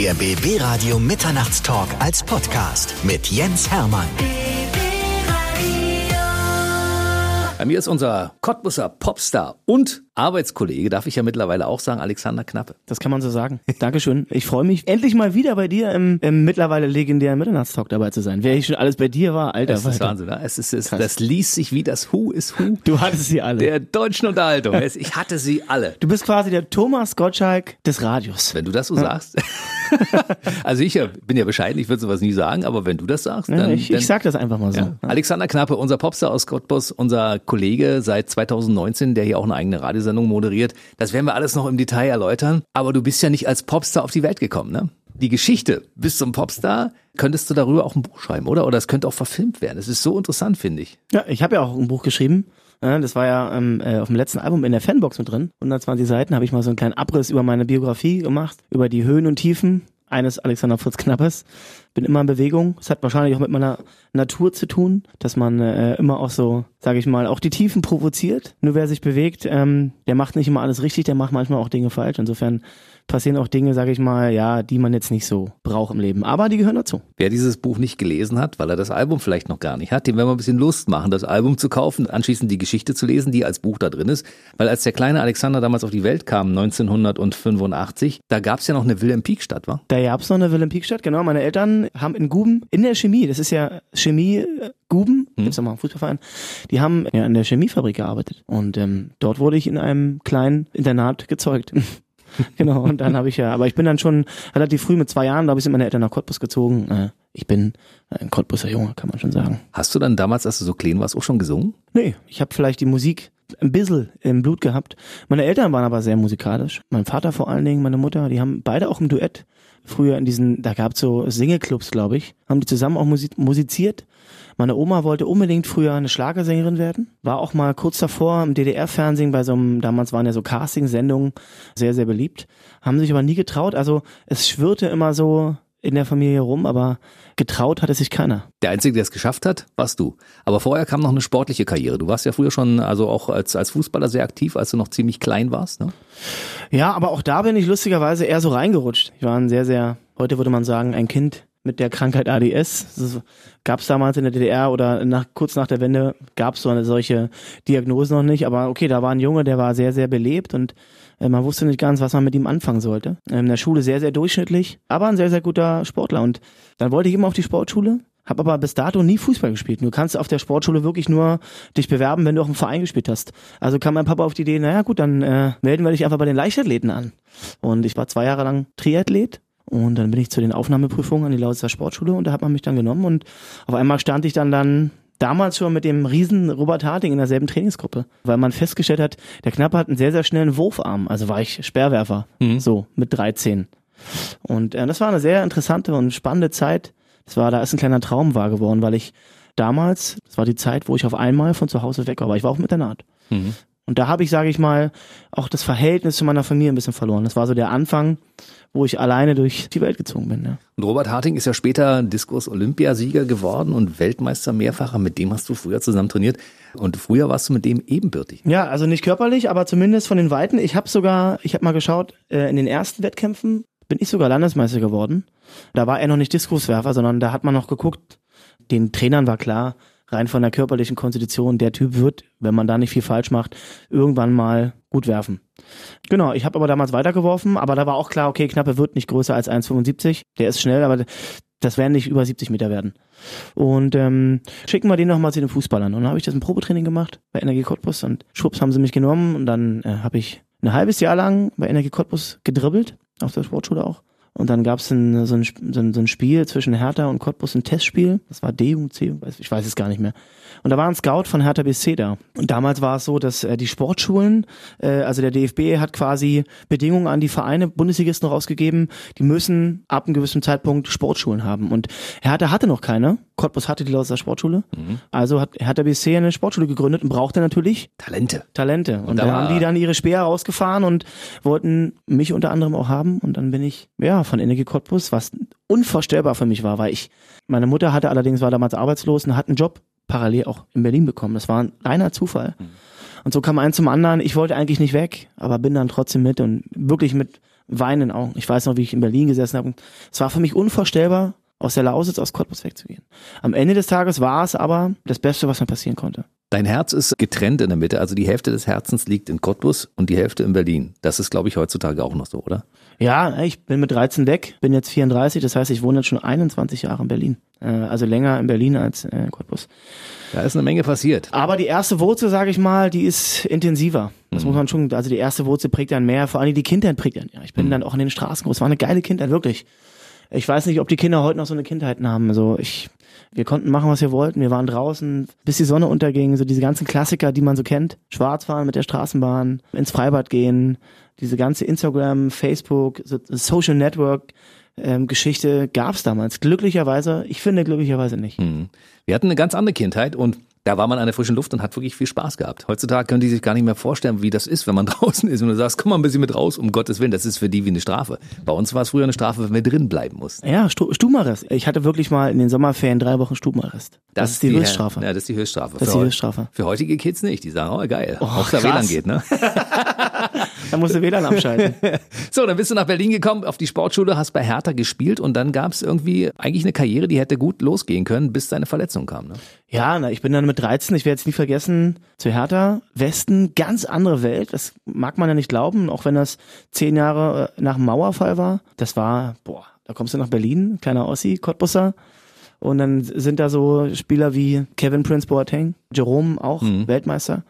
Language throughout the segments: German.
Der BB Radio Mitternachtstalk als Podcast mit Jens Hermann. Bei mir ist unser Cottbusser Popstar und Arbeitskollege, darf ich ja mittlerweile auch sagen, Alexander Knappe. Das kann man so sagen. Dankeschön. Ich freue mich, endlich mal wieder bei dir im, im mittlerweile legendären Mitternachtstalk dabei zu sein. Wer ich schon alles bei dir war, Alter. Das ist Wahnsinn, ne? es ist, es, das liest sich wie das Who is Who. Du hattest sie alle. Der deutschen Unterhaltung. Ich hatte sie alle. Du bist quasi der Thomas Gottschalk des Radios. Wenn du das so sagst. also ich bin ja bescheiden, ich würde sowas nie sagen, aber wenn du das sagst, dann... Ja, ich, dann, ich sag das einfach mal so. Ja. Alexander Knappe, unser Popstar aus Cottbus, unser Kollege seit 2019, der hier auch eine eigene Radiosendung moderiert. Das werden wir alles noch im Detail erläutern. Aber du bist ja nicht als Popstar auf die Welt gekommen, ne? Die Geschichte bis zum Popstar, könntest du darüber auch ein Buch schreiben, oder? Oder es könnte auch verfilmt werden. Das ist so interessant, finde ich. Ja, ich habe ja auch ein Buch geschrieben. Das war ja ähm, äh, auf dem letzten Album in der Fanbox mit drin. 120 Seiten habe ich mal so einen kleinen Abriss über meine Biografie gemacht, über die Höhen und Tiefen eines Alexander Fritz Knappes. Bin immer in Bewegung. Es hat wahrscheinlich auch mit meiner Natur zu tun, dass man äh, immer auch so, sage ich mal, auch die Tiefen provoziert. Nur wer sich bewegt, ähm, der macht nicht immer alles richtig, der macht manchmal auch Dinge falsch. Insofern passieren auch Dinge, sage ich mal, ja, die man jetzt nicht so braucht im Leben. Aber die gehören dazu. Wer dieses Buch nicht gelesen hat, weil er das Album vielleicht noch gar nicht hat, dem werden wir ein bisschen Lust machen, das Album zu kaufen, anschließend die Geschichte zu lesen, die als Buch da drin ist. Weil als der kleine Alexander damals auf die Welt kam, 1985, da gab es ja noch eine Wilhelm Pieck Stadt, wa? Da gab es noch eine Wilhelm Pieck Stadt, genau. Meine Eltern haben in Guben, in der Chemie, das ist ja Chemie Guben, hm. gibt's ja mal einen Fußballverein, die haben ja in der Chemiefabrik gearbeitet. Und ähm, dort wurde ich in einem kleinen Internat gezeugt. genau, und dann habe ich ja, aber ich bin dann schon relativ früh mit zwei Jahren, glaube ich, sind meine Eltern nach Cottbus gezogen. Äh, ich bin ein Cottbuser Junge, kann man schon sagen. Hast du dann damals, als du so klein warst, auch schon gesungen? Nee, ich habe vielleicht die Musik ein bisschen im Blut gehabt. Meine Eltern waren aber sehr musikalisch. Mein Vater vor allen Dingen, meine Mutter, die haben beide auch im Duett früher in diesen, da gab's so Singleclubs, glaube ich, haben die zusammen auch musiziert. Meine Oma wollte unbedingt früher eine Schlagersängerin werden. War auch mal kurz davor im DDR-Fernsehen bei so einem, damals waren ja so Casting-Sendungen sehr, sehr beliebt. Haben sich aber nie getraut. Also es schwirrte immer so in der Familie rum, aber getraut hatte sich keiner. Der Einzige, der es geschafft hat, warst du. Aber vorher kam noch eine sportliche Karriere. Du warst ja früher schon, also auch als, als Fußballer sehr aktiv, als du noch ziemlich klein warst, ne? Ja, aber auch da bin ich lustigerweise eher so reingerutscht. Ich war ein sehr, sehr, heute würde man sagen, ein Kind mit der Krankheit ADS. Das gab es damals in der DDR oder nach, kurz nach der Wende gab es so eine solche Diagnose noch nicht. Aber okay, da war ein Junge, der war sehr, sehr belebt und man wusste nicht ganz, was man mit ihm anfangen sollte. In der Schule sehr, sehr durchschnittlich, aber ein sehr, sehr guter Sportler. Und dann wollte ich immer auf die Sportschule, habe aber bis dato nie Fußball gespielt. Du kannst auf der Sportschule wirklich nur dich bewerben, wenn du auch im Verein gespielt hast. Also kam mein Papa auf die Idee, naja gut, dann äh, melden wir dich einfach bei den Leichtathleten an. Und ich war zwei Jahre lang Triathlet und dann bin ich zu den Aufnahmeprüfungen an die Lausitzer Sportschule und da hat man mich dann genommen und auf einmal stand ich dann dann damals schon mit dem riesen Robert Harting in derselben Trainingsgruppe, weil man festgestellt hat, der Knappe hat einen sehr, sehr schnellen Wurfarm. Also war ich Sperrwerfer, mhm. so mit 13. Und äh, das war eine sehr interessante und spannende Zeit. Das war, da ist ein kleiner Traum wahr geworden, weil ich damals, das war die Zeit, wo ich auf einmal von zu Hause weg war, aber ich war auch mit der Naht. Mhm. Und da habe ich, sage ich mal, auch das Verhältnis zu meiner Familie ein bisschen verloren. Das war so der Anfang, wo ich alleine durch die Welt gezogen bin. Ja. Und Robert Harting ist ja später Diskus-Olympiasieger geworden und Weltmeister mehrfacher. Mit dem hast du früher zusammen trainiert. Und früher warst du mit dem ebenbürtig. Ja, also nicht körperlich, aber zumindest von den Weiten. Ich habe sogar, ich habe mal geschaut, äh, in den ersten Wettkämpfen bin ich sogar Landesmeister geworden. Da war er noch nicht Diskuswerfer, sondern da hat man noch geguckt, den Trainern war klar, rein von der körperlichen Konstitution, der Typ wird, wenn man da nicht viel falsch macht, irgendwann mal gut werfen. Genau, ich habe aber damals weitergeworfen, aber da war auch klar, okay, Knappe wird nicht größer als 1,75. Der ist schnell, aber das werden nicht über 70 Meter werden. Und ähm, schicken wir den nochmal zu den Fußballern. Und dann habe ich das im Probetraining gemacht bei Energie Cottbus und schwupps haben sie mich genommen und dann äh, habe ich ein halbes Jahr lang bei Energie Cottbus gedribbelt, auf der Sportschule auch. Und dann gab es ein, so, ein, so, ein, Spiel zwischen Hertha und Cottbus, ein Testspiel. Das war D und C, ich weiß es gar nicht mehr. Und da war ein Scout von Hertha BSC da. Und damals war es so, dass äh, die Sportschulen, äh, also der DFB hat quasi Bedingungen an die Vereine, Bundesligisten rausgegeben, die müssen ab einem gewissen Zeitpunkt Sportschulen haben. Und Hertha hatte noch keine. Cottbus hatte die Lausitzer Sportschule. Mhm. Also hat Hertha BSC eine Sportschule gegründet und brauchte natürlich Talente. Talente. Und, und da, da haben die dann ihre Speer rausgefahren und wollten mich unter anderem auch haben. Und dann bin ich, ja, von Energie Cottbus, was unvorstellbar für mich war, weil ich, meine Mutter hatte allerdings, war damals arbeitslos und hat einen Job parallel auch in Berlin bekommen. Das war ein reiner Zufall. Mhm. Und so kam eins zum anderen. Ich wollte eigentlich nicht weg, aber bin dann trotzdem mit und wirklich mit Weinen Augen. Ich weiß noch, wie ich in Berlin gesessen habe. Es war für mich unvorstellbar, aus der Lausitz, aus Cottbus wegzugehen. Am Ende des Tages war es aber das Beste, was mir passieren konnte. Dein Herz ist getrennt in der Mitte, also die Hälfte des Herzens liegt in Cottbus und die Hälfte in Berlin. Das ist, glaube ich, heutzutage auch noch so, oder? Ja, ich bin mit 13 weg, bin jetzt 34, das heißt, ich wohne jetzt schon 21 Jahre in Berlin. Äh, also länger in Berlin als in Cottbus. Da ist eine Menge passiert. Aber die erste Wurzel, sage ich mal, die ist intensiver. Das mhm. muss man schon, also die erste Wurzel prägt dann mehr, vor allem die Kindheit prägt dann. Ja, ich bin mhm. dann auch in den Straßen groß. War eine geile Kindheit, wirklich. Ich weiß nicht, ob die Kinder heute noch so eine Kindheit haben. Also ich, wir konnten machen, was wir wollten. Wir waren draußen, bis die Sonne unterging. So diese ganzen Klassiker, die man so kennt. Schwarz fahren mit der Straßenbahn, ins Freibad gehen, diese ganze Instagram, Facebook, so Social Network ähm, Geschichte gab's damals. Glücklicherweise, ich finde glücklicherweise nicht. Hm. Wir hatten eine ganz andere Kindheit und da war man an der frischen Luft und hat wirklich viel Spaß gehabt. Heutzutage können die sich gar nicht mehr vorstellen, wie das ist, wenn man draußen ist und du sagst, komm mal ein bisschen mit raus, um Gottes Willen, das ist für die wie eine Strafe. Bei uns war es früher eine Strafe, wenn wir drin bleiben mussten. Ja, Stubenarrest. Ich hatte wirklich mal in den Sommerferien drei Wochen Stubenarrest. Das, das ist die, die Höchststrafe. Ja, das ist die Höchststrafe. Das ist die Höchststrafe. Für heutige Kids nicht. Die sagen, oh geil, oh, auch der WLAN geht, ne? da musst du WLAN abschalten. so, dann bist du nach Berlin gekommen, auf die Sportschule, hast bei Hertha gespielt und dann gab es irgendwie eigentlich eine Karriere, die hätte gut losgehen können, bis deine Verletzung kam, ne? Ja, na, ich bin dann mit 13, ich werde jetzt nie vergessen, zu Hertha, Westen, ganz andere Welt. Das mag man ja nicht glauben, auch wenn das zehn Jahre äh, nach dem Mauerfall war. Das war, boah, da kommst du nach Berlin, kleiner Ossi, Cottbusser. Und dann sind da so Spieler wie Kevin Prince Boateng, Jerome auch, mhm. Weltmeister.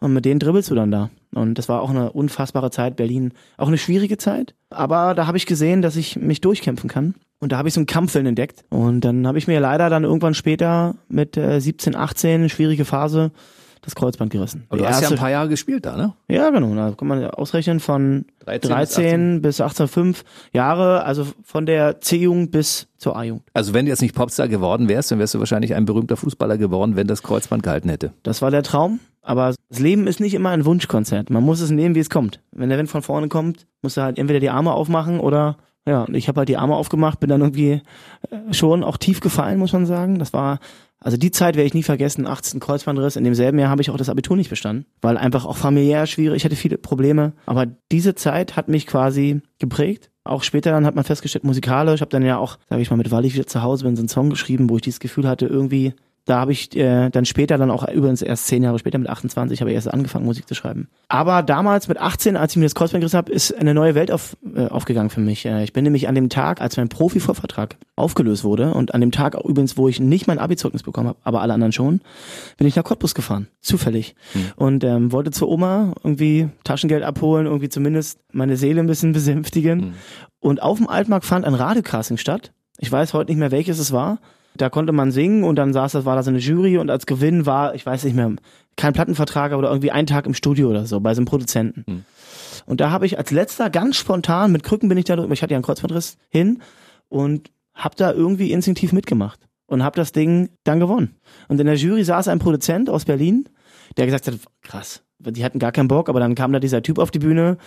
Und mit denen dribbelst du dann da. Und das war auch eine unfassbare Zeit, Berlin. Auch eine schwierige Zeit. Aber da habe ich gesehen, dass ich mich durchkämpfen kann. Und da habe ich so einen Kampfwillen entdeckt. Und dann habe ich mir leider dann irgendwann später mit äh, 17, 18, schwierige Phase, das Kreuzband gerissen. Aber du hast ja ein paar Jahre gespielt da, ne? Ja, genau. Da kann man ausrechnen von 13, 13 bis 18, 5 Jahre, also von der C-Jugend bis zur A-Jugend. Also wenn du jetzt nicht Popstar geworden wärst, dann wärst du wahrscheinlich ein berühmter Fußballer geworden, wenn das Kreuzband gehalten hätte. Das war der Traum. Aber das Leben ist nicht immer ein Wunschkonzert. Man muss es nehmen, wie es kommt. Wenn der Wind von vorne kommt, musst du halt entweder die Arme aufmachen oder ja, ich habe halt die Arme aufgemacht, bin dann irgendwie äh, schon auch tief gefallen, muss man sagen. Das war also die Zeit werde ich nie vergessen, 18 Kreuzbandriss. In demselben Jahr habe ich auch das Abitur nicht bestanden, weil einfach auch familiär schwierig, ich hatte viele Probleme. Aber diese Zeit hat mich quasi geprägt. Auch später dann hat man festgestellt, musikalisch, ich habe dann ja auch, sage ich mal, mit ich wieder zu Hause bin, so einen Song geschrieben, wo ich dieses Gefühl hatte, irgendwie da habe ich äh, dann später, dann auch übrigens erst zehn Jahre später mit 28, habe ich erst angefangen, Musik zu schreiben. Aber damals mit 18, als ich mir das Kreuzband gerissen habe, ist eine neue Welt auf, äh, aufgegangen für mich. Äh, ich bin nämlich an dem Tag, als mein Profivorvertrag aufgelöst wurde und an dem Tag übrigens, wo ich nicht mein Abi-Zeugnis bekommen habe, aber alle anderen schon, bin ich nach Cottbus gefahren, zufällig. Mhm. Und ähm, wollte zur Oma irgendwie Taschengeld abholen, irgendwie zumindest meine Seele ein bisschen besänftigen. Mhm. Und auf dem Altmarkt fand ein Radiocasting statt. Ich weiß heute nicht mehr, welches es war. Da konnte man singen und dann saß das, war da so eine Jury und als Gewinn war, ich weiß nicht mehr, kein Plattenvertrag, aber irgendwie ein Tag im Studio oder so, bei so einem Produzenten. Hm. Und da habe ich als letzter ganz spontan, mit Krücken bin ich da, ich hatte ja einen Kreuzbandriss, hin und habe da irgendwie instinktiv mitgemacht und habe das Ding dann gewonnen. Und in der Jury saß ein Produzent aus Berlin, der gesagt hat, krass, die hatten gar keinen Bock, aber dann kam da dieser Typ auf die Bühne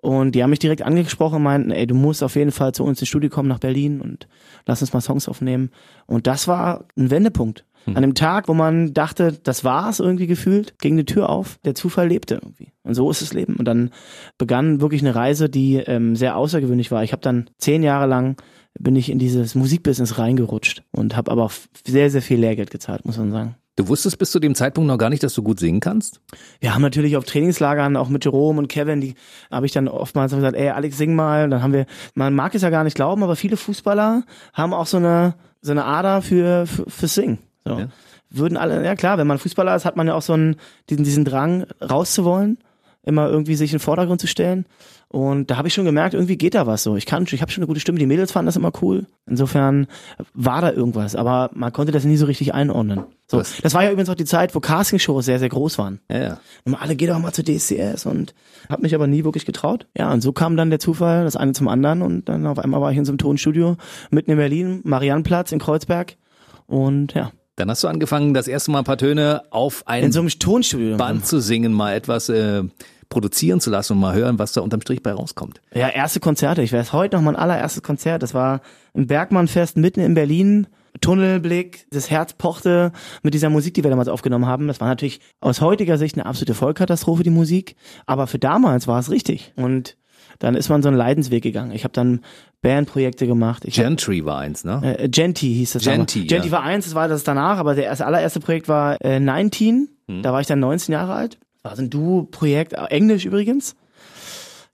und die haben mich direkt angesprochen und meinten, ey, du musst auf jeden Fall zu uns ins Studio kommen nach Berlin und lass uns mal Songs aufnehmen. Und das war ein Wendepunkt. Hm. An dem Tag, wo man dachte, das war's irgendwie gefühlt, ging die Tür auf, der Zufall lebte irgendwie. Und so ist das Leben. Und dann begann wirklich eine Reise, die ähm, sehr außergewöhnlich war. Ich habe dann zehn Jahre lang bin ich in dieses Musikbusiness reingerutscht und habe aber auch sehr, sehr viel Lehrgeld gezahlt, muss man sagen. Du wusstest bis zu dem Zeitpunkt noch gar nicht, dass du gut singen kannst? Wir haben natürlich auf Trainingslagern, auch mit Jerome und Kevin, die habe ich dann oftmals gesagt, ey Alex, sing mal. Dann haben wir, man mag es ja gar nicht glauben, aber viele Fußballer haben auch so eine, so eine Ader für, für, für Singen. So. Ja. Würden alle, ja klar, wenn man Fußballer ist, hat man ja auch so einen, diesen, diesen Drang rauszuwollen, immer irgendwie sich in den Vordergrund zu stellen. Und da habe ich schon gemerkt, irgendwie geht da was so. Ich kann, ich habe schon eine gute Stimme. Die Mädels fanden das immer cool. Insofern war da irgendwas, aber man konnte das nie so richtig einordnen. So, was? das war ja übrigens auch die Zeit, wo Castingshows sehr, sehr groß waren. Ja, ja. Und alle geh doch mal zu DCS und habe mich aber nie wirklich getraut. Ja, und so kam dann der Zufall, das eine zum anderen und dann auf einmal war ich in so einem Tonstudio mitten in Berlin, Mariannplatz in Kreuzberg und ja. Dann hast du angefangen, das erste Mal ein paar Töne auf ein so Tonstudio Band zu singen, mal etwas äh, produzieren zu lassen und mal hören, was da unterm Strich bei rauskommt. Ja, erste Konzerte. Ich weiß heute noch mein allererstes Konzert. Das war im Bergmannfest mitten in Berlin. Tunnelblick, das Herz pochte mit dieser Musik, die wir damals aufgenommen haben. Das war natürlich aus heutiger Sicht eine absolute Vollkatastrophe, die Musik. Aber für damals war es richtig. Und dann ist man so einen Leidensweg gegangen. Ich habe dann Bandprojekte gemacht. Ich Gentry war eins, ne? Äh, Genti hieß das. Genti, aber. Genti ja. war eins, das war das danach, aber erste, allererste Projekt war äh, 19. Hm. Da war ich dann 19 Jahre alt. War so ein Duo-Projekt, äh, Englisch übrigens.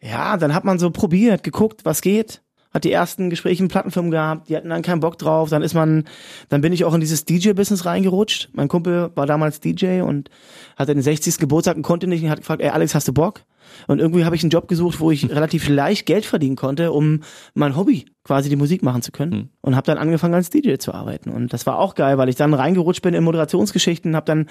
Ja, dann hat man so probiert, geguckt, was geht. Hat die ersten Gespräche in Plattenfirmen gehabt, die hatten dann keinen Bock drauf. Dann ist man, dann bin ich auch in dieses DJ-Business reingerutscht. Mein Kumpel war damals DJ und hatte den 60. Geburtstag und konnte nicht und hat gefragt, ey Alex, hast du Bock? Und irgendwie habe ich einen Job gesucht, wo ich relativ leicht Geld verdienen konnte, um mein Hobby quasi die Musik machen zu können. Hm. Und habe dann angefangen als DJ zu arbeiten. Und das war auch geil, weil ich dann reingerutscht bin in Moderationsgeschichten, habe dann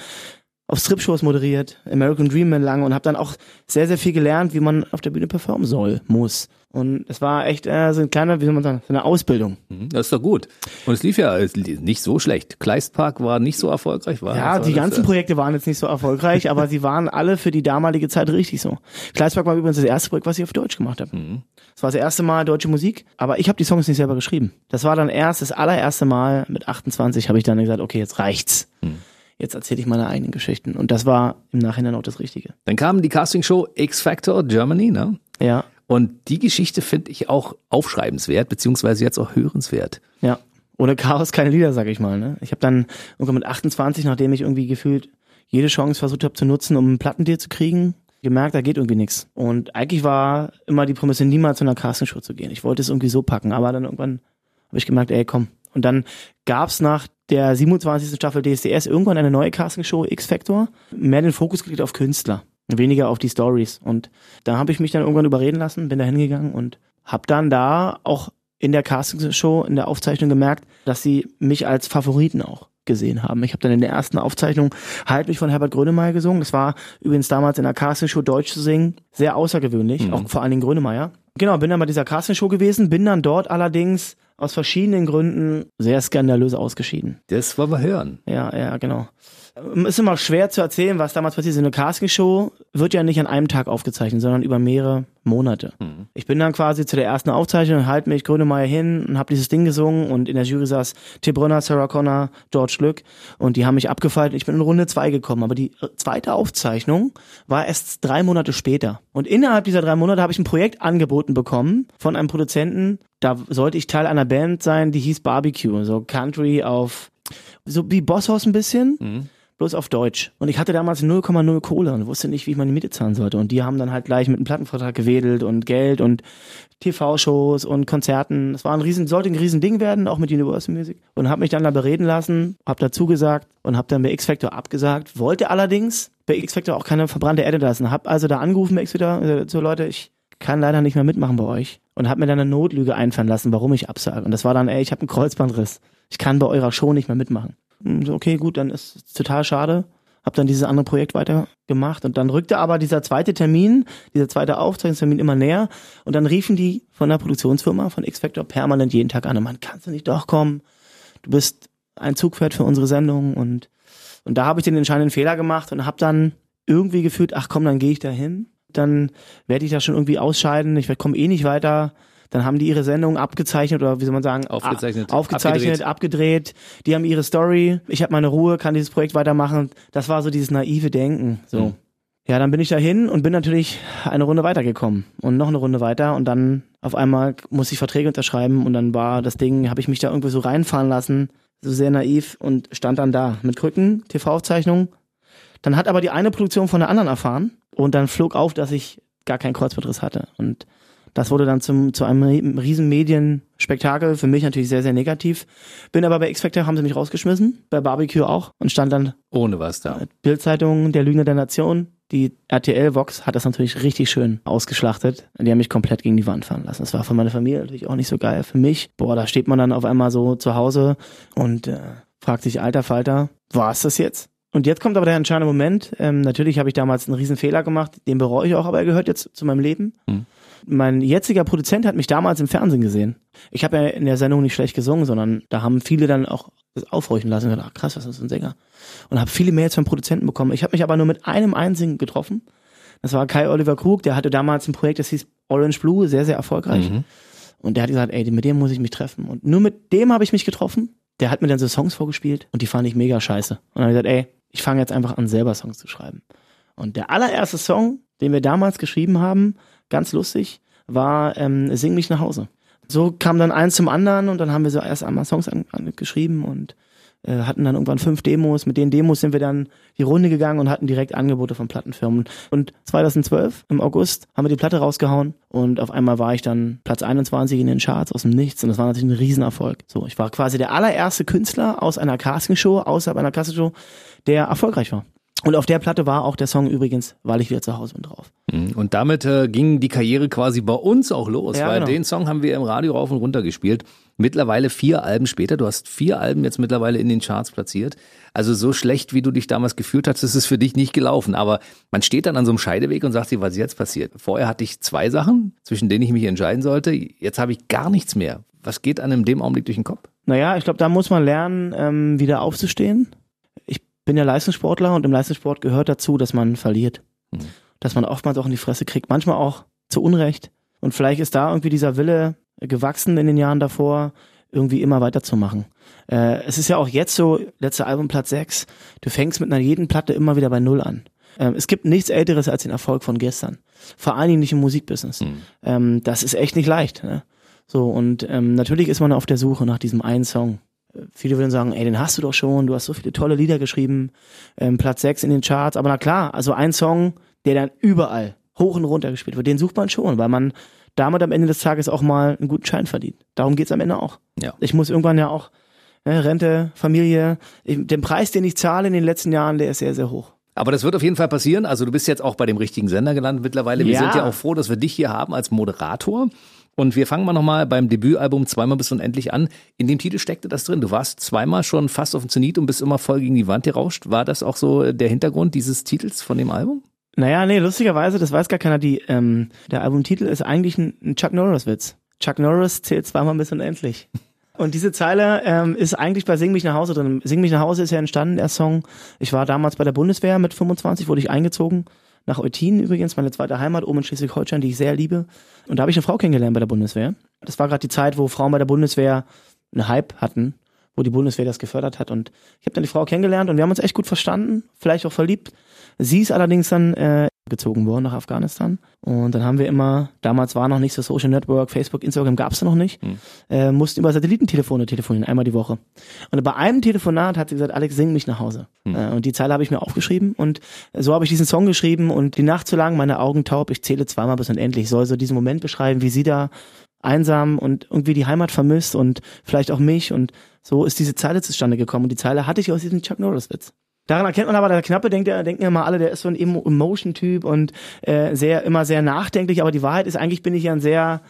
auf Strip-Shows moderiert, American Dream lang und habe dann auch sehr, sehr viel gelernt, wie man auf der Bühne performen soll, muss. Und es war echt äh, so ein kleiner, wie soll man sagen, so eine Ausbildung. Mhm, Das ist doch gut. Und es lief ja es nicht so schlecht. Kleistpark war nicht so erfolgreich, war Ja, die das, ganzen äh, Projekte waren jetzt nicht so erfolgreich, aber sie waren alle für die damalige Zeit richtig so. Kleisberg war übrigens das erste Projekt, was ich auf Deutsch gemacht habe. Mhm. Das war das erste Mal deutsche Musik, aber ich habe die Songs nicht selber geschrieben. Das war dann erst das allererste Mal mit 28 habe ich dann gesagt, okay, jetzt reicht's. Mhm. Jetzt erzähle ich meine eigenen Geschichten und das war im Nachhinein auch das Richtige. Dann kam die Castingshow X Factor Germany, ne? Ja, Und die Geschichte finde ich auch aufschreibenswert, beziehungsweise jetzt auch hörenswert. ja. Ohne Chaos keine Lieder, sag ich mal. Ne? Ich habe dann irgendwann mit 28, nachdem ich irgendwie gefühlt jede Chance versucht habe zu nutzen, um einen Plattendeal zu kriegen, gemerkt, da geht irgendwie nichts. Und eigentlich war immer die Prämisse, niemals zu einer Castingshow zu gehen. Ich wollte es irgendwie so packen, aber dann irgendwann habe ich gemerkt, ey, komm. Und dann gab's nach der 27. Staffel DSDS irgendwann eine neue Castingshow X Factor, mehr den Fokus gelegt auf Künstler, weniger auf die Stories. Und da habe ich mich dann irgendwann überreden lassen, bin da hingegangen und habe dann da auch in der Castingshow, in der Aufzeichnung gemerkt, dass sie mich als Favoriten auch gesehen haben. Ich habe dann in der ersten Aufzeichnung Halt mich von Herbert Grönemeyer gesungen. Das war übrigens damals in der Castingshow Deutsch zu singen sehr außergewöhnlich, auch vor allen Dingen Grönemeyer. Genau, bin dann bei dieser Castingshow gewesen, bin dann dort allerdings aus verschiedenen Gründen sehr skandalös ausgeschieden. Das wollen wir hören. Ja, ja, genau. Ähm, Ist immer schwer zu erzählen, was damals passiert ist. Eine Castingshow wird ja nicht an einem Tag aufgezeichnet, sondern über mehrere Monate. Ich bin dann quasi zu der ersten Aufzeichnung, halt mich Grönemeyer hin und habe dieses Ding gesungen und in der Jury saß Tim Brunner, Sarah Connor, George Lück und die haben mich abgefeilt und ich bin in Runde zwei gekommen. Aber die äh, zweite Aufzeichnung war erst drei Monate später. Und innerhalb dieser drei Monate habe ich ein Projekt angeboten bekommen von einem Produzenten. Da sollte ich Teil einer Band sein, die hieß Barbecue, so Country auf so wie Bosshaus ein bisschen, bloß auf Deutsch. Und ich hatte damals 0,0 Kohle und wusste nicht, wie ich meine Miete zahlen sollte. Und die haben dann halt gleich mit einem Plattenvertrag gewedelt und Geld und TV-Shows und Konzerten. Das war ein riesen, sollte ein riesen Ding werden, auch mit Universal Music. Und habe mich dann da bereden lassen, habe dazu gesagt und habe dann bei X-Factor abgesagt. Wollte allerdings bei X-Factor auch keine verbrannte Erde lassen. Hab also da angerufen bei X-Factor, äh, so Leute, ich kann leider nicht mehr mitmachen bei euch. Und habe mir dann eine Notlüge einfallen lassen, warum ich absage. Und das war dann, ey, ich habe einen Kreuzbandriss. Ich kann bei eurer Show nicht mehr mitmachen. Hm, Okay, gut, dann ist es total schade. Hab dann dieses andere Projekt weitergemacht und dann rückte aber dieser zweite Termin, dieser zweite Aufzeichnungstermin immer näher und dann riefen die von der Produktionsfirma, von X-Factor permanent jeden Tag an, man kannst du nicht doch kommen, du bist ein Zugpferd für unsere Sendung und und da habe ich den entscheidenden Fehler gemacht und habe dann irgendwie gefühlt, ach komm, dann gehe ich da hin, dann werde ich da schon irgendwie ausscheiden, ich komme eh nicht weiter. Dann haben die ihre Sendung abgezeichnet oder wie soll man sagen, Aufgezeichnet, aufgezeichnet, abgedreht. Die haben ihre Story. Ich habe meine Ruhe, kann dieses Projekt weitermachen. Das war so dieses naive Denken. So. Mhm. Ja, dann bin ich dahin und bin natürlich eine Runde weitergekommen und noch eine Runde weiter und dann auf einmal musste ich Verträge unterschreiben und dann war das Ding, habe ich mich da irgendwie so reinfahren lassen, so sehr naiv und stand dann da mit Krücken, TV-Aufzeichnung. Dann hat aber die eine Produktion von der anderen erfahren und dann flog auf, dass ich gar keinen Kreuzbandriss hatte und das wurde dann zum, zu einem ri- riesen Medienspektakel, für mich natürlich sehr, sehr negativ. Bin aber bei X-Factor, haben sie mich rausgeschmissen, bei Barbecue auch und stand dann Ohne was da. Bildzeitung, der Lügner der Nation. Die RTL Vox hat das natürlich richtig schön ausgeschlachtet. Die haben mich komplett gegen die Wand fahren lassen. Das war für meine Familie natürlich auch nicht so geil. Für mich, boah, da steht man dann auf einmal so zu Hause und äh, fragt sich, alter Falter, war es das jetzt? Und jetzt kommt aber der entscheidende Moment. Ähm, natürlich habe ich damals einen riesen Fehler gemacht, den bereue ich auch, aber er gehört jetzt zu meinem Leben. Hm. Mein jetziger Produzent hat mich damals im Fernsehen gesehen. Ich habe ja in der Sendung nicht schlecht gesungen, sondern da haben viele dann auch das aufhorchen lassen und gedacht, ach krass, was ist ein Sänger? Und habe viele Mails von Produzenten bekommen. Ich habe mich aber nur mit einem einzigen getroffen. Das war Kai Oliver Krug, der hatte damals ein Projekt, das hieß Orange Blue, sehr, sehr erfolgreich. Mhm. Und der hat gesagt, ey, mit dem muss ich mich treffen. Und nur mit dem habe ich mich getroffen. Der hat mir dann so Songs vorgespielt und die fand ich mega scheiße. Und dann habe ich gesagt, ey, ich fange jetzt einfach an, selber Songs zu schreiben. Und der allererste Song, den wir damals geschrieben haben, ganz lustig, war ähm, Sing mich nach Hause. So kam dann eins zum anderen und dann haben wir so erst einmal Songs an, an, geschrieben und äh, hatten dann irgendwann fünf Demos. Mit den Demos sind wir dann die Runde gegangen und hatten direkt Angebote von Plattenfirmen. Und 2012 im August haben wir die Platte rausgehauen und auf einmal war ich dann Platz 21 in den Charts aus dem Nichts und das war natürlich ein Riesenerfolg. So, ich war quasi der allererste Künstler aus einer Castingshow, außerhalb einer Castingshow, der erfolgreich war. Und auf der Platte war auch der Song übrigens, weil ich wieder zu Hause bin drauf. Mhm. Und damit äh, ging die Karriere quasi bei uns auch los, ja, weil genau. den Song haben wir im Radio rauf und runter gespielt. Mittlerweile vier Alben später, du hast vier Alben jetzt mittlerweile in den Charts platziert. Also so schlecht, wie du dich damals gefühlt hast, ist es für dich nicht gelaufen. Aber man steht dann an so einem Scheideweg und sagt sich, was jetzt passiert. Vorher hatte ich zwei Sachen, zwischen denen ich mich entscheiden sollte. Jetzt habe ich gar nichts mehr. Was geht einem in dem Augenblick durch den Kopf? Naja, ich glaube, da muss man lernen, ähm, wieder aufzustehen bin ja Leistungssportler und im Leistungssport gehört dazu, dass man verliert. Mhm. Dass man oftmals auch in die Fresse kriegt, manchmal auch zu Unrecht. Und vielleicht ist da irgendwie dieser Wille gewachsen in den Jahren davor, irgendwie immer weiterzumachen. Äh, es ist ja auch jetzt so, letzte Album Platz 6, du fängst mit einer jeden Platte immer wieder bei Null an. Ähm, es gibt nichts Älteres als den Erfolg von gestern. Vor allen Dingen nicht im Musikbusiness. Mhm. Ähm, das ist echt nicht leicht. Ne? So, und ähm, natürlich ist man auf der Suche nach diesem einen Song viele würden sagen, ey, den hast du doch schon, du hast so viele tolle Lieder geschrieben, ähm, Platz 6 in den Charts, aber na klar, also ein Song, der dann überall hoch und runter gespielt wird, den sucht man schon, weil man damit am Ende des Tages auch mal einen guten Schein verdient. Darum geht's am Ende auch. Ja. Ich muss irgendwann ja auch ne, Rente, Familie, ich, den Preis, den ich zahle in den letzten Jahren, der ist sehr, sehr hoch. Aber das wird auf jeden Fall passieren. Also du bist jetzt auch bei dem richtigen Sender gelandet mittlerweile. Wir ja. sind ja auch froh, dass wir dich hier haben als Moderator. Und wir fangen mal nochmal beim Debütalbum Zweimal bis unendlich an. In dem Titel steckte das drin. Du warst zweimal schon fast auf dem Zenit und bist immer voll gegen die Wand gerauscht. War das auch so der Hintergrund dieses Titels von dem Album? Naja, nee, lustigerweise, das weiß gar keiner, die, ähm, der Albumtitel ist eigentlich ein, ein Chuck Norris-Witz. Chuck Norris zählt zweimal bis unendlich. Und diese Zeile ähm, ist eigentlich bei Sing mich nach Hause drin. Sing mich nach Hause ist ja entstanden, der Song. Ich war damals bei der Bundeswehr mit 25, wurde ich eingezogen nach Eutin übrigens, meine zweite Heimat, oben in Schleswig-Holstein, die ich sehr liebe. Und da habe ich eine Frau kennengelernt bei der Bundeswehr. Das war gerade die Zeit, wo Frauen bei der Bundeswehr einen Hype hatten, wo die Bundeswehr das gefördert hat. Und ich habe dann die Frau kennengelernt und wir haben uns echt gut verstanden, vielleicht auch verliebt. Sie ist allerdings dann äh, gezogen worden nach Afghanistan. Und dann haben wir immer, damals war noch nicht so Social Network, Facebook, Instagram gab's da noch nicht, mhm. äh, mussten über Satellitentelefone telefonieren, einmal die Woche. Und bei einem Telefonat hat sie gesagt, Alex, sing mich nach Hause. Mhm. Äh, und die Zeile habe ich mir aufgeschrieben und so habe ich diesen Song geschrieben und die Nacht so lang, meine Augen taub, ich zähle zweimal bis unendlich. Soll so diesen Moment beschreiben, wie sie da einsam und irgendwie die Heimat vermisst und vielleicht auch mich und so ist diese Zeile zustande gekommen und die Zeile hatte ich aus diesem Chuck Norris Witz. Daran erkennt man aber, der Knappe denkt ja, denken ja mal alle, der ist so ein Emotion-Typ und äh, sehr, immer sehr nachdenklich, aber die Wahrheit ist, eigentlich bin ich ja ein sehr,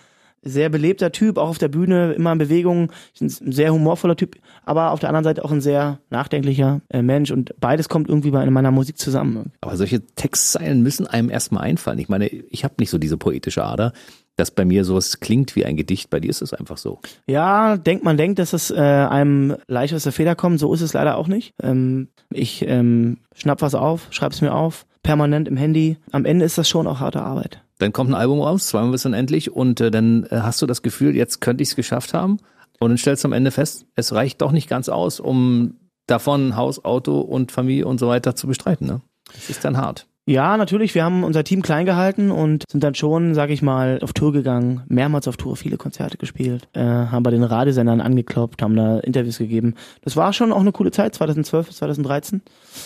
sehr belebter Typ, auch auf der Bühne, immer in Bewegung, ein sehr humorvoller Typ, aber auf der anderen Seite auch ein sehr nachdenklicher äh, Mensch und beides kommt irgendwie bei in meiner Musik zusammen. Aber solche Textzeilen müssen einem erstmal einfallen. Ich meine, ich habe nicht so diese poetische Ader dass bei mir sowas klingt wie ein Gedicht. Bei dir ist es einfach so. Ja, denkt man denkt, dass es äh, einem leicht aus der Feder kommt. So ist es leider auch nicht. Ähm, ich ähm, schnapp was auf, schreib's mir auf, permanent im Handy. Am Ende ist das schon auch harte Arbeit. Dann kommt ein Album raus, zweimal bis dann endlich, und äh, dann äh, hast du das Gefühl, jetzt könnte ich es geschafft haben. Und dann stellst du am Ende fest, es reicht doch nicht ganz aus, um davon Haus, Auto und Familie und so weiter zu bestreiten. Ne? Das ist dann hart. Ja, natürlich. Wir haben unser Team klein gehalten und sind dann schon, sag ich mal, auf Tour gegangen, mehrmals auf Tour, viele Konzerte gespielt, äh, haben bei den Radiosendern angekloppt, haben da Interviews gegeben. Das war schon auch eine coole Zeit, 2012 bis 2013.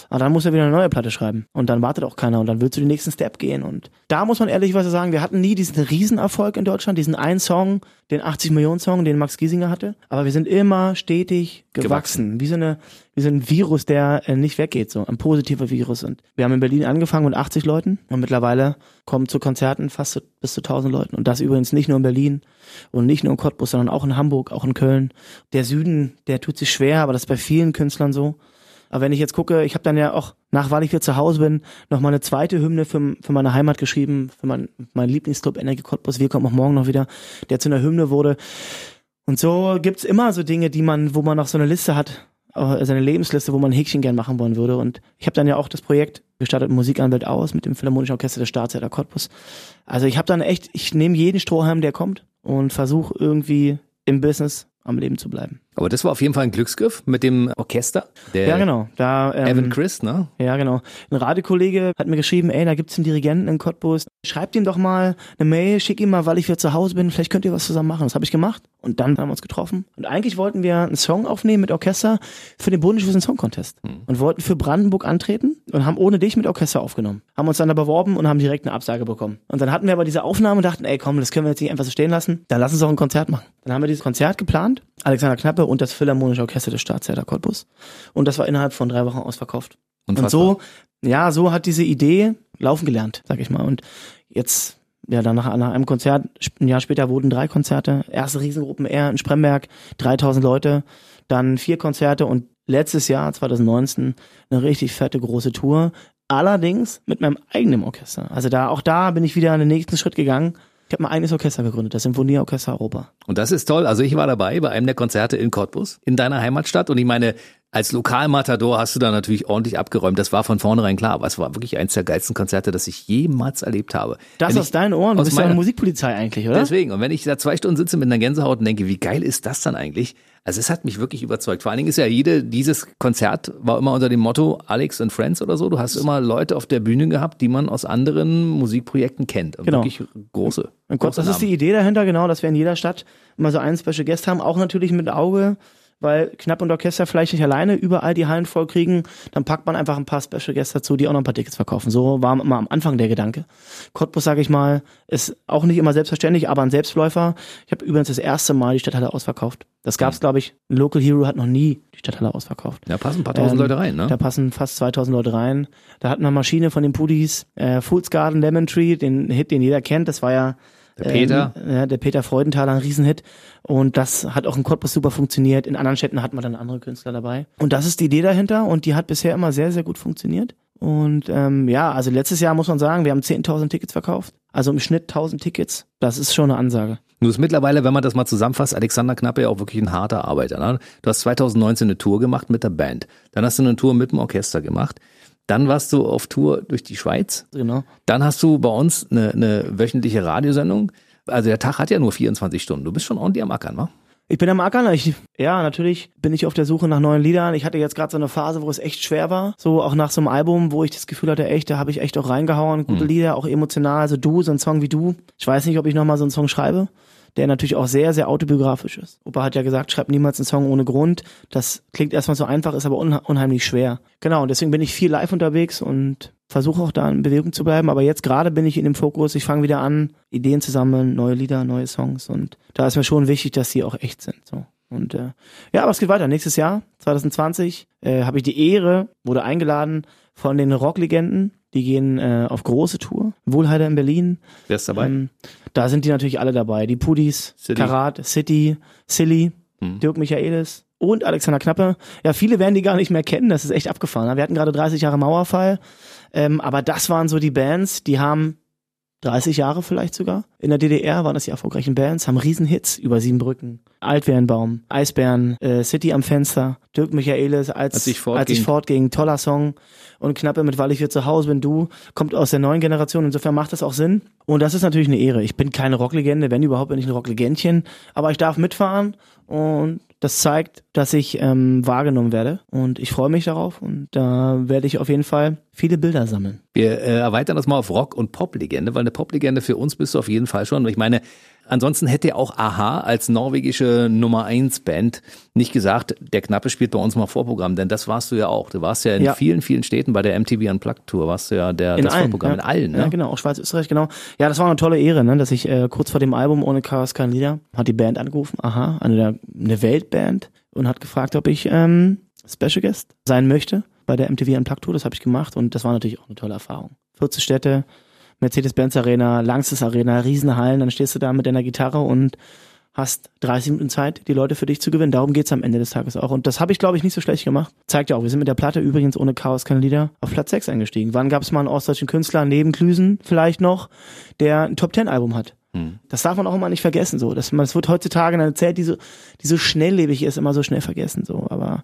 Aber dann muss er wieder eine neue Platte schreiben und dann wartet auch keiner und dann willst du den nächsten Step gehen und da muss man ehrlicherweise sagen, wir hatten nie diesen Riesenerfolg in Deutschland, diesen einen Song, den 80 Millionen Song, den Max Giesinger hatte, aber wir sind immer stetig gewachsen, gewachsen. wie so eine wie so ein Virus, der äh, nicht weggeht, so ein positiver Virus. Und wir haben in Berlin angefangen mit 80 Leuten und mittlerweile kommen zu Konzerten fast zu, bis zu 1000 Leuten. Und das übrigens nicht nur in Berlin und nicht nur in Cottbus, sondern auch in Hamburg, auch in Köln. Der Süden, der tut sich schwer, aber das ist bei vielen Künstlern so. Aber wenn ich jetzt gucke, ich habe dann ja auch, nach weil ich wieder zu Hause bin, noch mal eine zweite Hymne für, für meine Heimat geschrieben, für mein, mein Lieblingsclub Energie Cottbus. Wir kommen auch morgen noch wieder, der zu einer Hymne wurde. Und so gibt's immer so Dinge, die man, wo man noch so eine Liste hat, seine Lebensliste, wo man Häkchen gern machen wollen würde. Und ich habe dann ja auch das Projekt gestartet Musikanwalt aus mit dem Philharmonischen Orchester der Staatstheater Cottbus. Also ich habe dann echt, ich nehme jeden Strohhalm, der kommt und versuche irgendwie im Business am Leben zu bleiben. Aber das war auf jeden Fall ein Glücksgriff mit dem Orchester. Der Ja, genau. Da, ähm, Evan Chris, ne? Ja, genau. Ein Radiokollege hat mir geschrieben, ey, da gibt's einen Dirigenten in Cottbus. Schreibt ihm doch mal eine Mail, schick ihm mal, weil ich wieder zu Hause bin. Vielleicht könnt ihr was zusammen machen. Das habe ich gemacht. Und dann haben wir uns getroffen. Und eigentlich wollten wir einen Song aufnehmen mit Orchester für den Bundesvision Song Contest. Und wollten für Brandenburg antreten und haben ohne dich mit Orchester aufgenommen. Haben uns dann da beworben und haben direkt eine Absage bekommen. Und dann hatten wir aber diese Aufnahme und dachten, ey, komm, das können wir jetzt nicht einfach so stehen lassen. Dann lass uns auch ein Konzert machen. Dann haben wir dieses Konzert geplant. Alexander Knappe und das Philharmonische Orchester des Staatstheater Cottbus. Und das war innerhalb von drei Wochen ausverkauft. Und Unfassbar. so, ja, so hat diese Idee laufen gelernt, sag ich mal. Und jetzt, ja, dann nach, nach einem Konzert, ein Jahr später wurden drei Konzerte. Erste Riesengruppen R in Spremberg, 3000 Leute, dann vier Konzerte und letztes Jahr, 2019, eine richtig fette große Tour. Allerdings mit meinem eigenen Orchester. Also da, auch da bin ich wieder den nächsten Schritt gegangen. Ich habe mein eigenes Orchester gegründet, das Symphonieorchester Europa. Und das ist toll. Also ich war dabei bei einem der Konzerte in Cottbus, in deiner Heimatstadt. Und ich meine, als Lokalmatador hast du da natürlich ordentlich abgeräumt. Das war von vornherein klar. Aber es war wirklich eins der geilsten Konzerte, das ich jemals erlebt habe. Das Wenn aus ich- deinen Ohren, du bist ja eine Musikpolizei eigentlich, oder? Deswegen. Und wenn ich da zwei Stunden sitze mit einer Gänsehaut und denke, wie geil ist das dann eigentlich? Also es hat mich wirklich überzeugt. Vor allen Dingen ist ja jede, dieses Konzert war immer unter dem Motto Alex and Friends oder so. Du hast immer Leute auf der Bühne gehabt, die man aus anderen Musikprojekten kennt. Und Genau. Wirklich große. Und kurz, das ist die. Idee dahinter, genau, dass wir in jeder Stadt immer so einen Special Guest haben, auch natürlich mit Auge, weil Knapp und Orchester vielleicht nicht alleine überall die Hallen voll kriegen, dann packt man einfach ein paar Special Guests dazu, die auch noch ein paar Tickets verkaufen. So war immer am Anfang der Gedanke. Cottbus, sage ich mal, ist auch nicht immer selbstverständlich, aber ein Selbstläufer. Ich habe übrigens das erste Mal die Stadthalle ausverkauft. Das gab's, glaube ich, ein Local Hero hat noch nie die Stadthalle ausverkauft. Ja, passen ein paar tausend Ähm, Leute rein, ne? Da passen fast 2000 Leute rein. Da hatten wir Maschine von den Pudis, äh, Fool's Garden Lemon Tree, den Hit, den jeder kennt. Das war ja Der Peter. ähm, ja, der Peter Freudenthaler, ein Riesenhit. Und das hat auch in Cottbus super funktioniert. In anderen Städten hat man dann andere Künstler dabei. Und das ist die Idee dahinter und die hat bisher immer sehr, sehr gut funktioniert. Und ähm, ja, also letztes Jahr muss man sagen, wir haben 10.000 Tickets verkauft. Also im Schnitt 1.000 Tickets. Das ist schon eine Ansage. Nur ist mittlerweile, wenn man das mal zusammenfasst, Alexander Knappe ja auch wirklich ein harter Arbeiter. Ne? Du hast 2019 eine Tour gemacht mit der Band. Dann hast du eine Tour mit dem Orchester gemacht. Dann warst du auf Tour durch die Schweiz. Genau. Dann hast du bei uns eine, eine wöchentliche Radiosendung. Also der Tag hat ja nur 24 Stunden. Du bist schon ordentlich am Ackern, wa? Ich bin am Ackern. Ich, ja, natürlich bin ich auf der Suche nach neuen Liedern. Ich hatte jetzt gerade so eine Phase, wo es echt schwer war. So auch nach so einem Album, wo ich das Gefühl hatte, echt, da habe ich echt auch reingehauen. Gute Lieder, auch emotional. Also du, so ein Song wie du. Ich weiß nicht, ob ich nochmal so einen Song schreibe, der natürlich auch sehr, sehr autobiografisch ist. Opa hat ja gesagt, schreib niemals einen Song ohne Grund. Das klingt erstmal so einfach, ist aber unheimlich schwer. Genau, und deswegen bin ich viel live unterwegs und versuche auch da in Bewegung zu bleiben. Aber jetzt gerade bin ich in dem Fokus, ich fange wieder an, Ideen zu sammeln, neue Lieder, neue Songs. Und da ist mir schon wichtig, dass sie auch echt sind. So. Und äh, ja, aber es geht weiter. Nächstes Jahr, 2020, äh, habe ich die Ehre, wurde eingeladen von den Rocklegenden. Die gehen äh, auf große Tour. Wohlheide in Berlin. Wer ist dabei? Ähm, da sind die natürlich alle dabei. Die Pudis, City. Karat, City, Silly, Hm. Dirk Michaelis und Alexander Knappe. Ja, viele werden die gar nicht mehr kennen. Das ist echt abgefahren. Wir hatten gerade 30 Jahre Mauerfall. Ähm, aber das waren so die Bands, die haben 30 Jahre vielleicht sogar. In der DDR waren das die erfolgreichen Bands, haben Riesenhits über Siebenbrücken, Altwärenbaum, Eisbären, äh, City am Fenster, Dirk Michaelis, als, Als ich fortging. als ich fortging, toller Song. Und Knappe mit Weil ich hier zu Hause bin, du, kommt aus der neuen Generation, insofern macht das auch Sinn. Und das ist natürlich eine Ehre. Ich bin keine Rocklegende, wenn überhaupt bin ich ein Rocklegendchen, aber ich darf mitfahren und das zeigt, dass ich ähm, wahrgenommen werde. Und ich freue mich darauf und da werde ich auf jeden Fall viele Bilder sammeln. Wir äh, erweitern das mal auf Rock- und Pop-Legende, weil eine Pop-Legende für uns bist du auf jeden Fall schon. Und ich meine, ansonsten hätte auch Aha als norwegische Nummer 1 Band nicht gesagt, der Knappe spielt bei uns mal Vorprogramm, denn das warst du ja auch. Du warst ja in Ja. vielen, vielen Städten bei der MTV Unplugged Tour, warst du ja der, In das allen. Vorprogramm ja. in allen, ne? Ja, genau, auch Schweiz, Österreich, genau. Ja, das war eine tolle Ehre, ne, dass ich äh, kurz vor dem Album Ohne Chaos kein Lieder hat die Band angerufen, aha, eine, eine Weltband und hat gefragt, ob ich ähm, Special Guest sein möchte bei der MTV Unplugged Tour. Das habe ich gemacht und das war natürlich auch eine tolle Erfahrung. 14 Städte, Mercedes-Benz Arena, Langsys Arena, Riesenhallen, dann stehst du da mit deiner Gitarre und hast 30 Minuten Zeit, die Leute für dich zu gewinnen. Darum geht's am Ende des Tages auch. Und das habe ich, glaube ich, nicht so schlecht gemacht. Zeigt ja auch, wir sind mit der Platte übrigens ohne Chaos keine Lieder auf Platz 6 eingestiegen. Wann gab es mal einen ostdeutschen Künstler neben Klüsen vielleicht noch, der ein Top-10-Album hat? Hm. Das darf man auch immer nicht vergessen, so. Das, das wird heutzutage in einer Zeit, die so, die so schnelllebig ist, immer so schnell vergessen, so. Aber,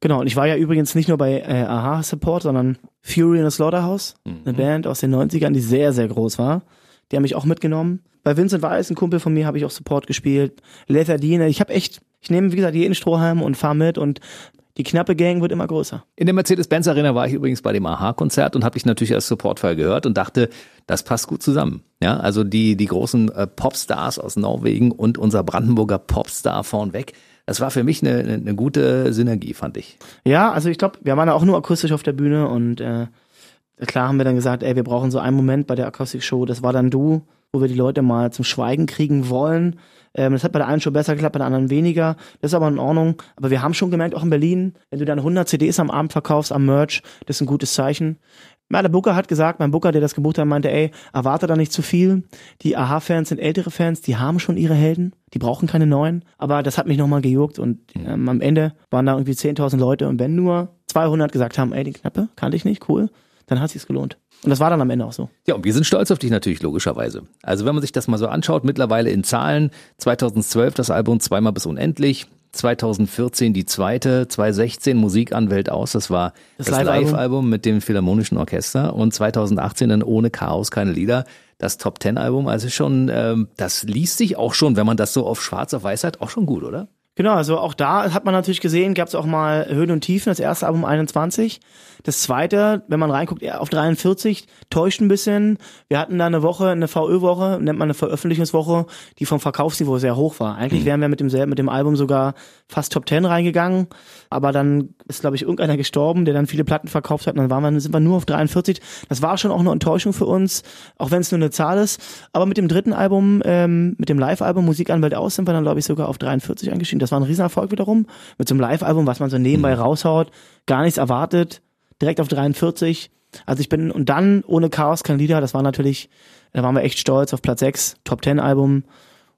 genau. Und ich war ja übrigens nicht nur bei äh, Aha Support, sondern Fury in the Slaughterhouse, eine Band aus den 90ern, die sehr, sehr groß war. Die haben mich auch mitgenommen. Bei Vincent Weiss, ein Kumpel von mir, habe ich auch Support gespielt. Leather Dean, ich habe echt, Ich nehme, wie gesagt, jeden Strohhalm und fahre mit und die knappe Gang wird immer größer. In der Mercedes-Benz Arena war ich übrigens bei dem Aha-Konzert und habe dich natürlich als Supportfall gehört und dachte, das passt gut zusammen. Ja, also die, die großen äh, Popstars aus Norwegen und unser Brandenburger Popstar vornweg. Das war für mich eine, eine gute Synergie, fand ich. Ja, also ich glaube, wir waren ja auch nur akustisch auf der Bühne und äh, klar haben wir dann gesagt, ey, wir brauchen so einen Moment bei der Akustik-Show. Das war dann du, wo wir die Leute mal zum Schweigen kriegen wollen. Ähm, das hat bei der einen schon besser geklappt, bei der anderen weniger. Das ist aber in Ordnung. Aber wir haben schon gemerkt, auch in Berlin, wenn du dann 100 CDs am Abend verkaufst, am Merch, das ist ein gutes Zeichen. Ja, der Booker hat gesagt, mein Booker, der das gebucht hat, meinte, ey, erwarte da nicht zu viel. Die Aha-Fans sind ältere Fans, die haben schon ihre Helden, die brauchen keine neuen. Aber das hat mich nochmal gejuckt und ähm, am Ende waren da irgendwie 10.000 Leute und wenn nur 200 gesagt haben, ey, die Knappe, kannte ich nicht, cool, dann hat sich's gelohnt. Und das war dann am Ende auch so. Ja, und wir sind stolz auf dich natürlich, logischerweise. Also wenn man sich das mal so anschaut, mittlerweile in Zahlen, 2012 das Album Zweimal bis Unendlich, 2014 die zweite, 2016 Musik an Welt aus, das war das, das Live-Album mit dem Philharmonischen Orchester und 2018 dann Ohne Chaos keine Lieder, das Top-Ten-Album. Also schon, ähm, das liest sich auch schon, wenn man das so auf schwarz auf weiß hat, auch schon gut, oder? Genau, also auch da hat man natürlich gesehen, gab es auch mal Höhen und Tiefen. Das erste Album 21, das zweite, wenn man reinguckt, auf 43, täuscht ein bisschen. Wir hatten da eine Woche, eine VÖ-Woche, nennt man eine Veröffentlichungswoche, die vom Verkaufsniveau sehr hoch war. Eigentlich mhm. wären wir mit dem, mit dem Album sogar fast Top 10 reingegangen, aber dann ist, glaube ich, irgendeiner gestorben, der dann viele Platten verkauft hat und dann waren wir, sind wir nur auf 43. Das war schon auch eine Enttäuschung für uns, auch wenn es nur eine Zahl ist. Aber mit dem dritten Album, ähm, mit dem Live-Album Musikanwalt aus, sind wir dann, glaube ich, sogar auf 43 eingestiegen. Das war ein Riesenerfolg wiederum. Mit so einem Live-Album, was man so nebenbei mhm. raushaut, gar nichts erwartet, direkt auf 43. Also ich bin, und dann ohne Chaos kein Lieder, das war natürlich, da waren wir echt stolz auf Platz 6, Top 10 Album.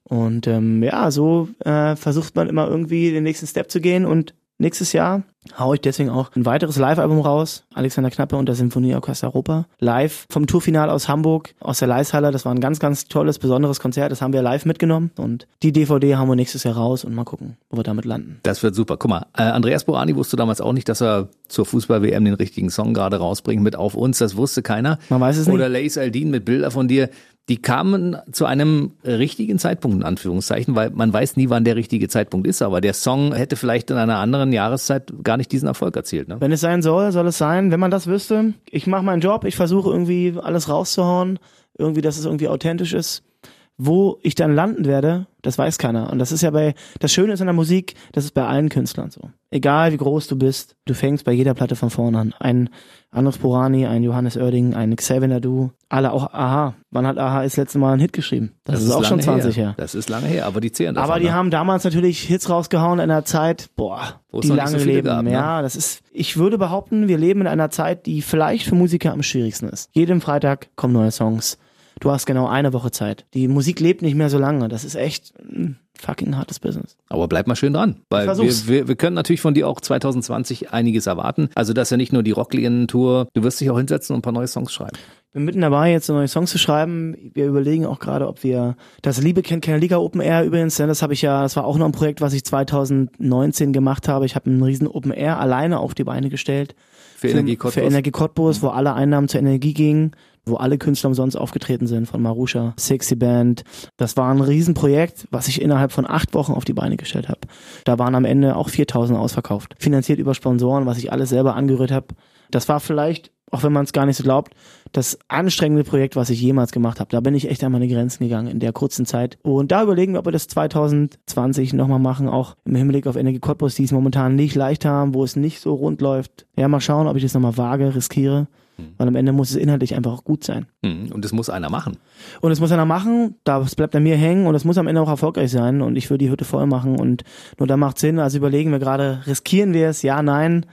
Und ähm, ja, so äh, versucht man immer irgendwie den nächsten Step zu gehen und nächstes Jahr haue ich deswegen auch ein weiteres Live-Album raus. Alexander Knappe und der Symphonieorchester Europa. Live vom Tourfinal aus Hamburg, aus der Leishalle. Das war ein ganz, ganz tolles, besonderes Konzert. Das haben wir live mitgenommen. Und die DVD haben wir nächstes Jahr raus und mal gucken, wo wir damit landen. Das wird super. Guck mal, äh, Andreas Borani wusste damals auch nicht, dass er zur Fußball-WM den richtigen Song gerade rausbringt mit Auf uns. Das wusste keiner. Man weiß es nicht. Oder Lace Aldin mit Bilder von dir die kamen zu einem richtigen Zeitpunkt, in Anführungszeichen, weil man weiß nie, wann der richtige Zeitpunkt ist, aber der Song hätte vielleicht in einer anderen Jahreszeit gar nicht diesen Erfolg erzielt. Ne? Wenn es sein soll, soll es sein. Wenn man das wüsste, ich mache meinen Job, ich versuche irgendwie alles rauszuhauen, irgendwie, dass es irgendwie authentisch ist. Wo ich dann landen werde, das weiß keiner. Und das ist ja bei, das Schöne ist in der Musik, das ist bei allen Künstlern so. Egal wie groß du bist, du fängst bei jeder Platte von vorne an. Ein Andros Porani, ein Johannes Oerding, ein Xavier Nadu, alle auch Aha. Wann hat Aha das letzte Mal einen Hit geschrieben? Das, das ist, ist auch schon 20 her. her. Das ist lange her, aber die zählen davon, Aber die ne? haben damals natürlich Hits rausgehauen in einer Zeit, boah, Wo die lange so leben. Gab, ne? Ja, das ist, ich würde behaupten, wir leben in einer Zeit, die vielleicht für Musiker am schwierigsten ist. Jeden Freitag kommen neue Songs du hast genau eine Woche Zeit. Die Musik lebt nicht mehr so lange. Das ist echt ein fucking hartes Business. Aber bleib mal schön dran, weil wir, wir, wir können natürlich von dir auch 2020 einiges erwarten. Also das ist ja nicht nur die Rockligen-Tour, du wirst dich auch hinsetzen und ein paar neue Songs schreiben. Ich bin mitten dabei, jetzt neue Songs zu schreiben. Wir überlegen auch gerade, ob wir das Liebe kennt keine Liga Open Air übrigens, denn das habe ich ja, das war auch noch ein Projekt, was ich 2019 gemacht habe. Ich habe einen riesen Open Air alleine auf die Beine gestellt. Für, für Energie Cottbus. Für Energie Cottbus, wo alle Einnahmen zur Energie gingen wo alle Künstler umsonst aufgetreten sind, von Marusha, Sexy Band. Das war ein Riesenprojekt, was ich innerhalb von acht Wochen auf die Beine gestellt habe. Da waren am Ende auch 4000 ausverkauft. Finanziert über Sponsoren, was ich alles selber angerührt habe. Das war vielleicht, auch wenn man es gar nicht so glaubt, das anstrengende Projekt, was ich jemals gemacht habe. Da bin ich echt an meine Grenzen gegangen in der kurzen Zeit. Und da überlegen wir, ob wir das 2020 nochmal machen, auch im Hinblick auf Energie Cottbus, die es momentan nicht leicht haben, wo es nicht so rund läuft. Ja, mal schauen, ob ich das nochmal wage, riskiere. Weil am Ende muss es inhaltlich einfach auch gut sein. Mhm. Und es muss einer machen. Und es muss einer machen, das bleibt an mir hängen und es muss am Ende auch erfolgreich sein und ich würde die Hütte voll machen und nur da macht Sinn. Also überlegen wir gerade, riskieren wir es? Ja, nein.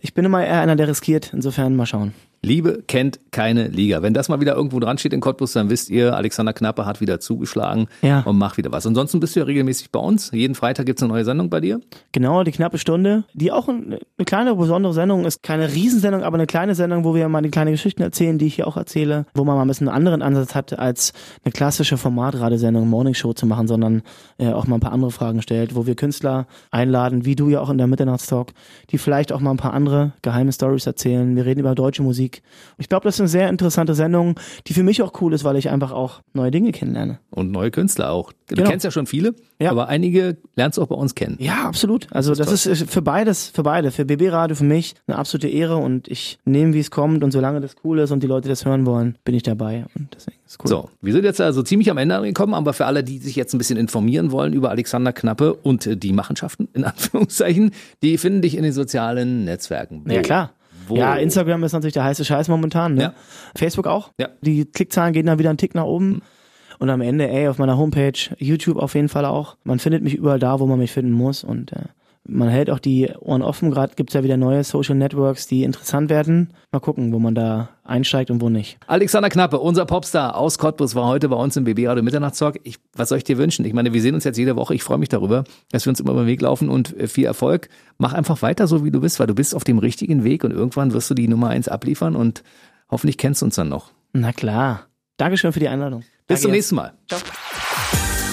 Ich bin immer eher einer, der riskiert. Insofern mal schauen. Liebe kennt keine Liga. Wenn das mal wieder irgendwo dran steht in Cottbus, dann wisst ihr, Alexander Knappe hat wieder zugeschlagen ja. und macht wieder was. Ansonsten bist du ja regelmäßig bei uns. Jeden Freitag gibt's eine neue Sendung bei dir. Genau, die knappe Stunde, die auch eine kleine, besondere Sendung ist. Keine Riesensendung, aber eine kleine Sendung, wo wir mal die kleine Geschichten erzählen, die ich hier auch erzähle, wo man mal ein bisschen einen anderen Ansatz hat, als eine klassische Formatradiosendung, Morning Show zu machen, sondern äh, auch mal ein paar andere Fragen stellt, wo wir Künstler einladen, wie du ja auch in der Mitternachtstalk, die vielleicht auch mal ein paar andere geheime Stories erzählen. Wir reden über deutsche Musik Musik. Ich glaube, das ist eine sehr interessante Sendung, die für mich auch cool ist, weil ich einfach auch neue Dinge kennenlerne. Und neue Künstler auch. Du Genau. kennst ja schon viele, Ja. aber einige lernst du auch bei uns kennen. Ja, absolut. Also das, ist ist für beides, für beide, für BB Radio, für mich eine absolute Ehre und ich nehme, wie es kommt und solange das cool ist und die Leute das hören wollen, bin ich dabei und deswegen ist cool. So, wir sind jetzt also ziemlich am Ende angekommen, aber für alle, die sich jetzt ein bisschen informieren wollen über Alexander Knappe und äh, die Machenschaften, in Anführungszeichen, die finden dich in den sozialen Netzwerken. Ja, klar. Wo? Ja, Instagram ist natürlich der heiße Scheiß momentan. Ne? Ja. Facebook auch. Ja. Die Klickzahlen gehen dann wieder einen Tick nach oben. Und am Ende, ey, auf meiner Homepage, YouTube auf jeden Fall auch. Man findet mich überall da, wo man mich finden muss. Und äh, man hält auch die Ohren offen. Gerade gibt's ja wieder neue Social Networks, die interessant werden. Mal gucken, wo man da einsteigt und wo nicht. Alexander Knappe, unser Popstar aus Cottbus, war heute bei uns im BB Radio Mitternachtstalk. Ich, was soll ich dir wünschen? Ich meine, wir sehen uns jetzt jede Woche. Ich freue mich darüber, dass wir uns immer über den Weg laufen und äh, viel Erfolg. Mach einfach weiter so, wie du bist, weil du bist auf dem richtigen Weg und irgendwann wirst du die Nummer eins abliefern und hoffentlich kennst du uns dann noch. Na klar. Dankeschön für die Einladung. Bis Danke, zum Jens. nächsten Mal.